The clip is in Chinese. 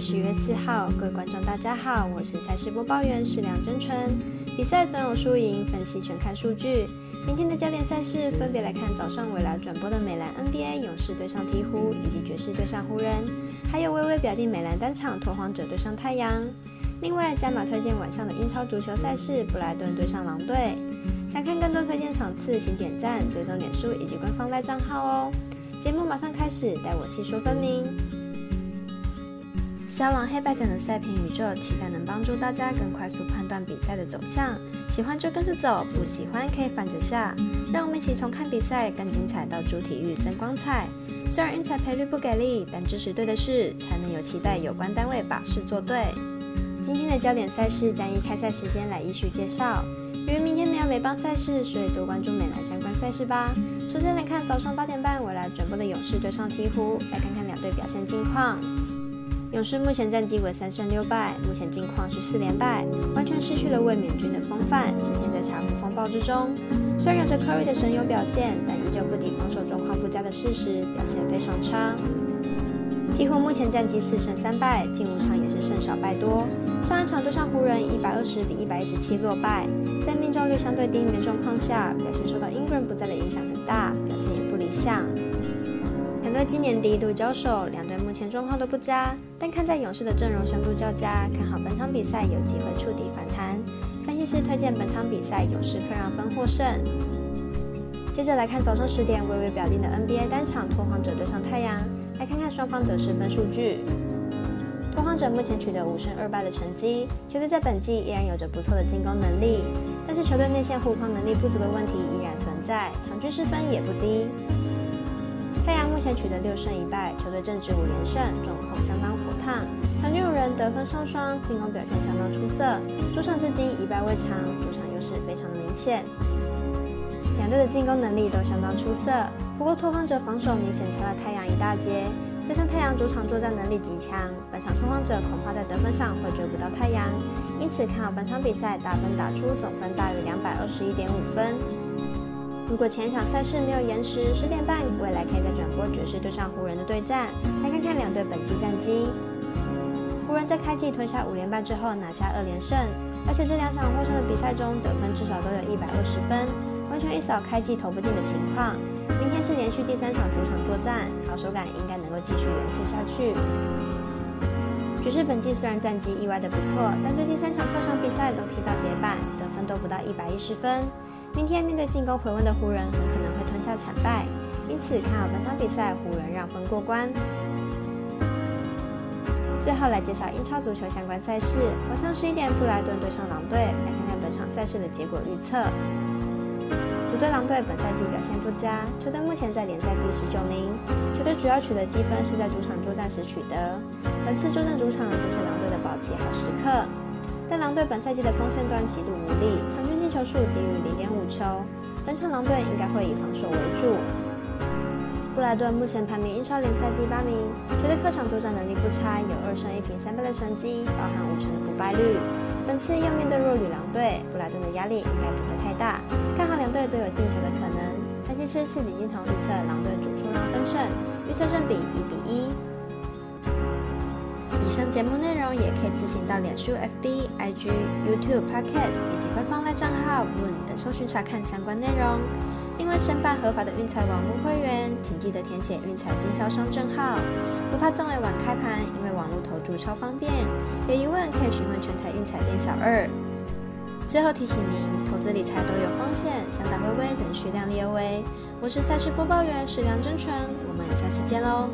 十月四号，各位观众大家好，我是赛事播报员石梁真纯。比赛总有输赢，分析全看数据。明天的焦点赛事分别来看早上未来转播的美兰 NBA 勇士对上鹈鹕，以及爵士对上湖人，还有微微表弟美兰单场拓荒者对上太阳。另外加码推荐晚上的英超足球赛事，布莱顿对上狼队。想看更多推荐场次，请点赞、追踪脸书以及官方赖账号哦。节目马上开始，待我细说分明。小朗黑白奖的赛评宇宙，期待能帮助大家更快速判断比赛的走向。喜欢就跟着走，不喜欢可以反着下。让我们一起从看比赛更精彩到主体育增光彩。虽然运彩赔率不给力，但支持对的事，才能有期待有关单位把事做对。今天的焦点赛事将以开赛时间来依序介绍。由于明天没有美邦赛事，所以多关注美兰相关赛事吧。首先来看早上八点半未来转播的勇士对上鹈鹕，来看看两队表现近况。勇士目前战绩为三胜六败，目前近况是四连败，完全失去了卫冕军的风范，深陷在查普风暴之中。虽然有着 Curry 的神勇表现，但依旧不敌防守状况不佳的事实，表现非常差。鹈鹕目前战绩四胜三败，近五场也是胜少败多。上一场对上湖人，一百二十比一百一十七落败，在命中率相对低迷的状况下，表现受到 Ingram 不在的影响很大，表现也不理想。两队今年第一度交手，两队目前状况都不佳，但看在勇士的阵容深度较佳，看好本场比赛有机会触底反弹。分析师推荐本场比赛勇士客让分获胜。接着来看早上十点微微表定的 NBA 单场拓荒者对上太阳。来看看双方得失分数据。拓荒者目前取得五胜二败的成绩，球队在本季依然有着不错的进攻能力，但是球队内线护框能力不足的问题依然存在，场均失分也不低。太阳目前取得六胜一败，球队正值五连胜，状况相当火烫，场均五人得分上双，进攻表现相当出色。主场至今一败未尝，主场优势非常的明显。两队的进攻能力都相当出色。不过，拓荒者防守明显差了太阳一大截，加上太阳主场作战能力极强，本场拓荒者恐怕在得分上会追不到太阳，因此看好本场比赛打分打出总分大于两百二十一点五分。如果前一场赛事没有延时，十点半未来可以再转播爵士对上湖人的对战，来看看两队本季战绩。湖人，在开季吞下五连败之后拿下二连胜，而且这两场获胜的比赛中得分至少都有一百二十分，完全一扫开季投不进的情况。明天是连续第三场主场作战，好手感应该能够继续延续下去。爵士本季虽然战绩意外的不错，但最近三场客场比赛都踢到铁板，得分都不到一百一十分。明天面对进攻回温的湖人，很可能会吞下惨败，因此看好本场比赛湖人让分过关。最后来介绍英超足球相关赛事，晚上十一点布莱顿对上狼队，来看看本场赛事的结果预测。主队狼队本赛季表现不佳，球队目前在联赛第十九名。球队主要取得积分是在主场作战时取得。本次作战主场则是狼队的保级好时刻。但狼队本赛季的锋线端极度无力，场均球数低于零点五球。本场狼队应该会以防守为主。布莱顿目前排名英超联赛第八名，球队客场作战能力不差，有二胜一平三败的成绩，包含五成的不败率。本次又面对弱旅狼队，布莱顿的压力应该不会太大，看好两队都有进球的可能。分析师赤井金童预测狼队主出让分胜，预测胜比一比一。以上节目内容也可以自行到脸书、FB、IG、YouTube、Podcast 以及官方等搜寻查看相关内容。另外，申办合法的运彩网络会员，请记得填写运彩经销商证号。不怕中尾晚开盘，因为网络投注超方便。有疑问可以询问全台运彩店小二。最后提醒您，投资理财都有风险，想打微微仍需量力而为。我是赛事播报员石梁真纯，我们下次见喽。